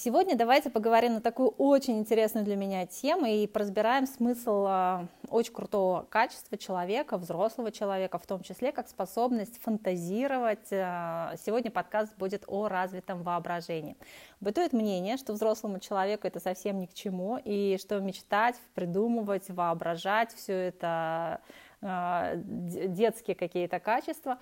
Сегодня давайте поговорим на такую очень интересную для меня тему и разбираем смысл а, очень крутого качества человека, взрослого человека, в том числе как способность фантазировать. А, сегодня подкаст будет о развитом воображении. Бытует мнение, что взрослому человеку это совсем ни к чему, и что мечтать, придумывать, воображать, все это а, детские какие-то качества.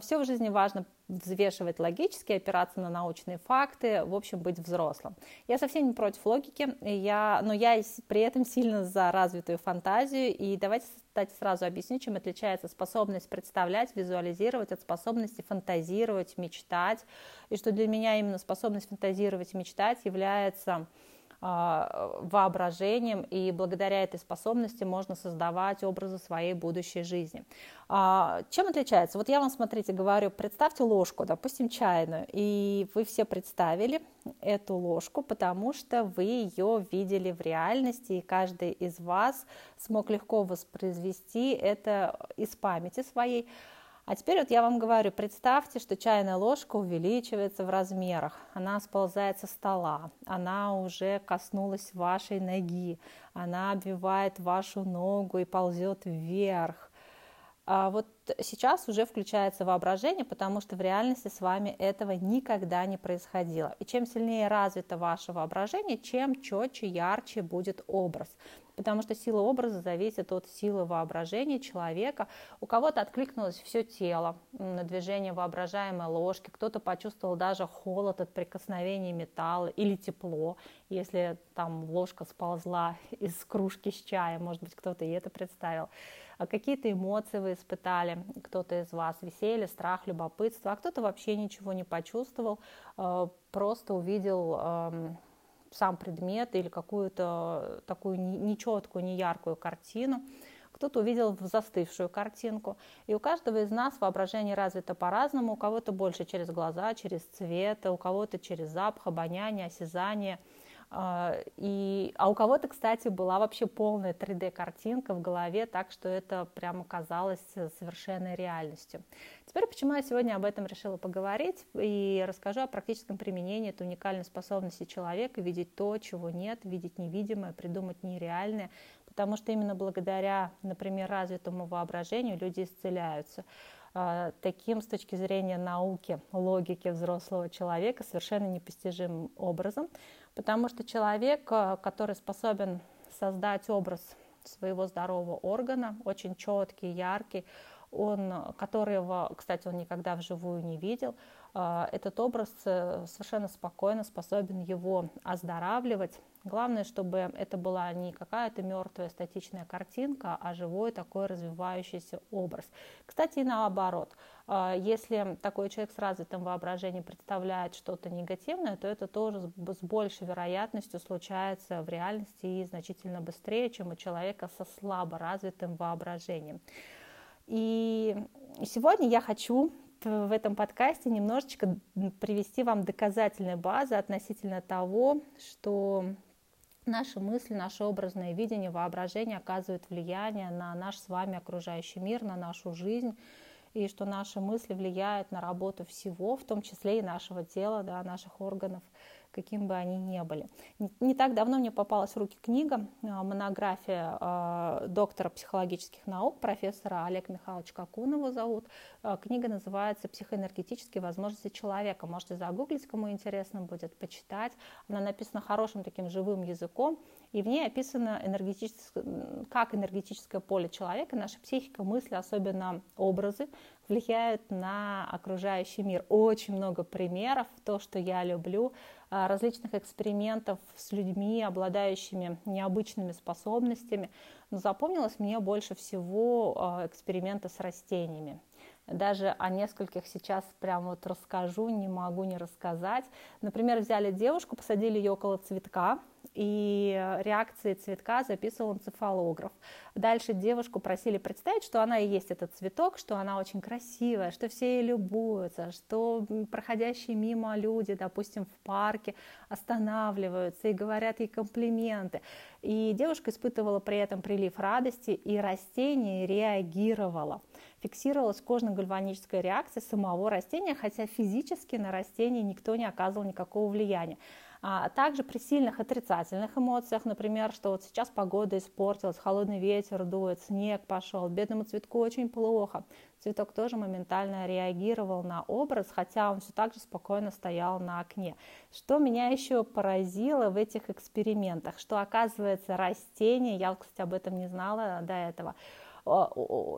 Все в жизни важно взвешивать логически, опираться на научные факты, в общем, быть взрослым. Я совсем не против логики, я, но я при этом сильно за развитую фантазию, и давайте, кстати, сразу объясню, чем отличается способность представлять, визуализировать от способности фантазировать, мечтать, и что для меня именно способность фантазировать, мечтать является а, воображением, и благодаря этой способности можно создавать образы своей будущей жизни. А, чем отличается? Вот я вам, смотрите, говорю, представьте ложку, допустим, чайную, и вы все представили эту ложку, потому что вы ее видели в реальности, и каждый из вас смог легко воспроизвести это из памяти своей. А теперь вот я вам говорю, представьте, что чайная ложка увеличивается в размерах, она сползает со стола, она уже коснулась вашей ноги, она обвивает вашу ногу и ползет вверх. А вот сейчас уже включается воображение, потому что в реальности с вами этого никогда не происходило. И чем сильнее развито ваше воображение, чем четче, ярче будет образ. Потому что сила образа зависит от силы воображения человека. У кого-то откликнулось все тело на движение воображаемой ложки, кто-то почувствовал даже холод от прикосновения металла или тепло, если там ложка сползла из кружки с чаем, может быть, кто-то и это представил. А какие-то эмоции вы испытали, кто-то из вас веселье, страх, любопытство, а кто-то вообще ничего не почувствовал, э, просто увидел сам предмет или какую-то такую нечеткую, неяркую картину. Кто-то увидел застывшую картинку. И у каждого из нас воображение развито по-разному. У кого-то больше через глаза, через цвет, у кого-то через запах, обоняние, осязание – и, а у кого-то, кстати, была вообще полная 3D-картинка в голове, так что это прямо казалось совершенной реальностью. Теперь почему я сегодня об этом решила поговорить и расскажу о практическом применении этой уникальной способности человека видеть то, чего нет, видеть невидимое, придумать нереальное, потому что именно благодаря, например, развитому воображению люди исцеляются а, таким с точки зрения науки, логики взрослого человека совершенно непостижимым образом Потому что человек, э, который способен создать образ своего здорового органа, очень четкий, яркий, он, которого, кстати, он никогда вживую не видел, э, этот образ э, совершенно спокойно способен его оздоравливать. Главное, чтобы это была не какая-то мертвая статичная картинка, а живой такой развивающийся образ. Кстати, и наоборот, э, если такой человек с развитым воображением представляет что-то негативное, то это тоже с большей вероятностью случается в реальности и значительно быстрее, чем у человека со слабо развитым воображением. И сегодня я хочу в этом подкасте немножечко привести вам доказательные базы относительно того, что наши мысли, наше образное видение, воображение оказывают влияние на наш с вами окружающий мир, на нашу жизнь, и что наши мысли влияют на работу всего, в том числе и нашего тела, да, наших органов – каким бы они ни были. Не, так давно мне попалась в руки книга, а, монография э, доктора психологических наук, профессора Олег Михайлович Какун его зовут. Э, книга называется «Психоэнергетические возможности человека». Можете загуглить, кому интересно будет, почитать. Она написана хорошим таким живым языком, и в ней описано энергетическое, как энергетическое поле человека, наша психика, мысли, особенно образы, влияют на окружающий мир. Очень много примеров, то, что я люблю, а, различных экспериментов с людьми, обладающими необычными способностями. Но запомнилось мне больше всего а, эксперименты с растениями. Даже о нескольких сейчас прям вот расскажу, не могу не рассказать. Например, взяли девушку, посадили ее около цветка, и реакции цветка записывал энцефалограф. Дальше девушку просили представить, что она и есть этот цветок, что она очень красивая, что все ей любуются, что проходящие мимо люди, допустим, в парке останавливаются и говорят ей комплименты. И девушка испытывала при этом прилив радости, и растение реагировало. Фиксировалась кожно-гальваническая реакция самого растения, хотя физически на растение никто не оказывал никакого влияния. А также при сильных отрицательных эмоциях, например, что вот сейчас погода испортилась, холодный ветер дует, снег пошел, бедному цветку очень плохо. Цветок тоже моментально реагировал на образ, хотя он все так же спокойно стоял на окне. Что меня еще поразило в этих экспериментах, что оказывается растения, я, кстати, об этом не знала до этого,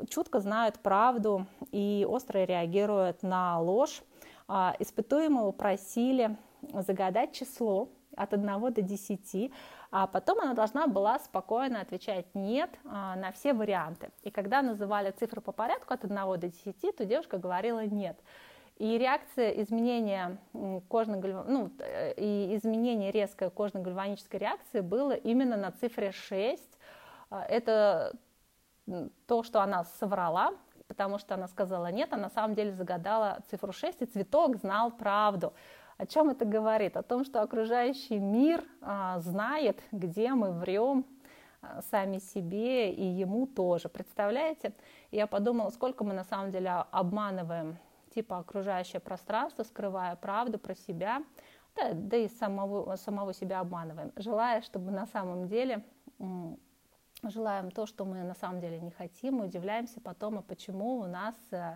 чутко знают правду и остро реагируют на ложь. А, испытуемого просили загадать число от 1 до 10, а потом она должна была спокойно отвечать «нет» а, на все варианты. И когда называли цифры по порядку от 1 до 10, то девушка говорила «нет». И реакция изменения кожно ну, э, и изменение резкой кожно-гальванической реакции было именно на цифре 6. А, это то, что она соврала, потому что она сказала нет, а на самом деле загадала цифру 6, и цветок знал правду. О чем это говорит? О том, что окружающий мир а, знает, где мы врем а, сами себе и ему тоже. Представляете? Я подумала, сколько мы на самом деле обманываем типа окружающее пространство, скрывая правду про себя, да, да и самого, самого себя обманываем, желая, чтобы на самом деле желаем то, что мы на самом деле не хотим, удивляемся потом, а почему у нас э,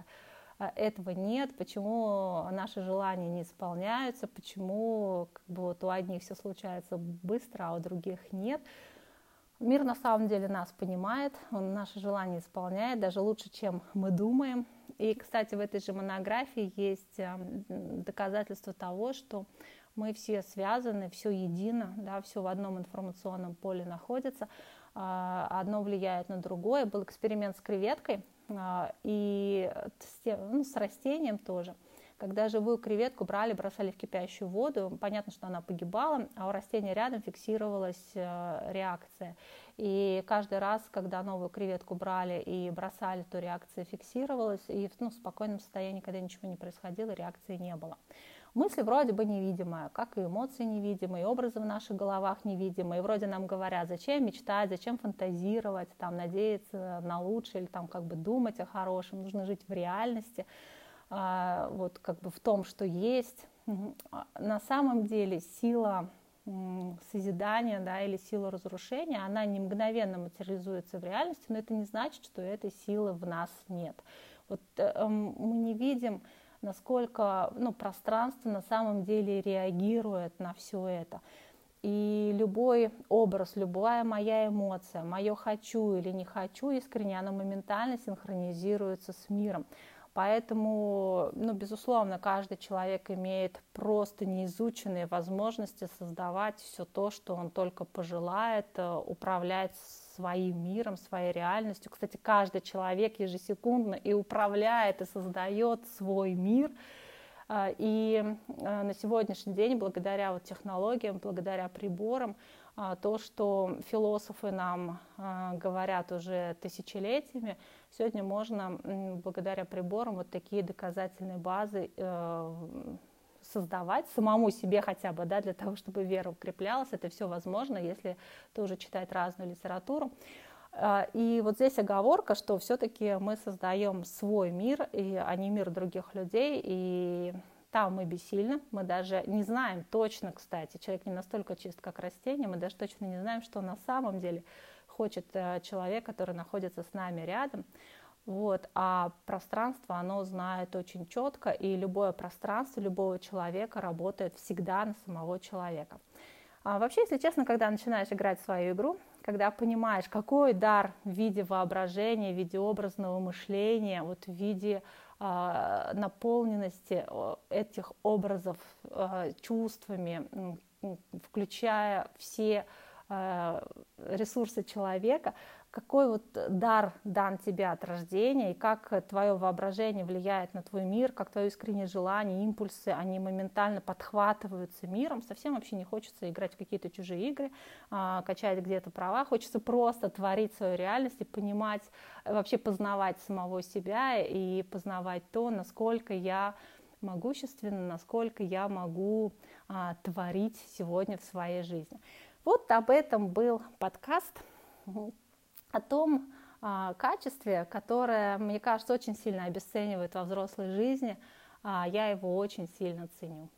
этого нет, почему наши желания не исполняются, почему как бы вот у одних все случается быстро, а у других нет. Мир на самом деле нас понимает, он наши желания исполняет даже лучше, чем мы думаем. И, кстати, в этой же монографии есть эм, доказательство того, что мы все связаны, все едино, да, все в одном информационном поле находится. А, одно влияет на другое. Был эксперимент с креветкой а, и ну, с растением тоже. Когда живую креветку брали, бросали в кипящую воду, понятно, что она погибала, а у растения рядом фиксировалась э, реакция. И каждый раз, когда новую креветку брали и бросали, то реакция фиксировалась, и ну, в спокойном состоянии, когда ничего не происходило, реакции не было. Мысли вроде бы невидимые, как и эмоции невидимые, и образы в наших головах невидимые. И вроде нам говорят, зачем мечтать, зачем фантазировать, там, надеяться на лучшее или там как бы думать о хорошем, нужно жить в реальности, а, вот как бы в том, что есть. А, на самом деле сила созидания да, или сила разрушения, она не мгновенно материализуется в реальности, но это не значит, что этой силы в нас нет. Вот э, мы не видим насколько ну, пространство на самом деле реагирует на все это. И любой образ, любая моя эмоция, мое хочу или не хочу искренне, оно моментально синхронизируется с миром. Поэтому, ну, безусловно, каждый человек имеет просто неизученные возможности создавать все то, что он только пожелает, э, управлять своим миром, своей реальностью. Кстати, каждый человек ежесекундно и управляет, и создает свой мир. А, и а, на сегодняшний день, благодаря вот технологиям, благодаря приборам, то, что философы нам говорят уже тысячелетиями, сегодня можно благодаря приборам вот такие доказательные базы э, создавать самому себе хотя бы, да, для того, чтобы вера укреплялась. Это все возможно, если тоже читать разную литературу. А, и вот здесь оговорка, что все-таки мы создаем свой мир, и, а не мир других людей, и там мы бессильны, мы даже не знаем точно, кстати, человек не настолько чист, как растение, мы даже точно не знаем, что на самом деле хочет э, человек, который находится с нами рядом. Вот, а пространство, оно знает очень четко, и любое пространство любого человека работает всегда на самого человека. А вообще, если честно, когда начинаешь играть в свою игру, когда понимаешь, какой дар в виде воображения, в виде образного мышления, вот в виде наполненности этих образов э, чувствами, включая все э, ресурсы человека, какой вот дар дан тебе от рождения, и как твое воображение влияет на твой мир, как твое искреннее желание, импульсы, они моментально подхватываются миром. Совсем вообще не хочется играть в какие-то чужие игры, а, качать где-то права, хочется просто творить свою реальность и понимать, вообще познавать самого себя и познавать то, насколько я могущественна, насколько я могу а, творить сегодня в своей жизни. Вот об этом был подкаст о том а, качестве, которое, мне кажется, очень сильно обесценивает во взрослой жизни, а, я его очень сильно ценю.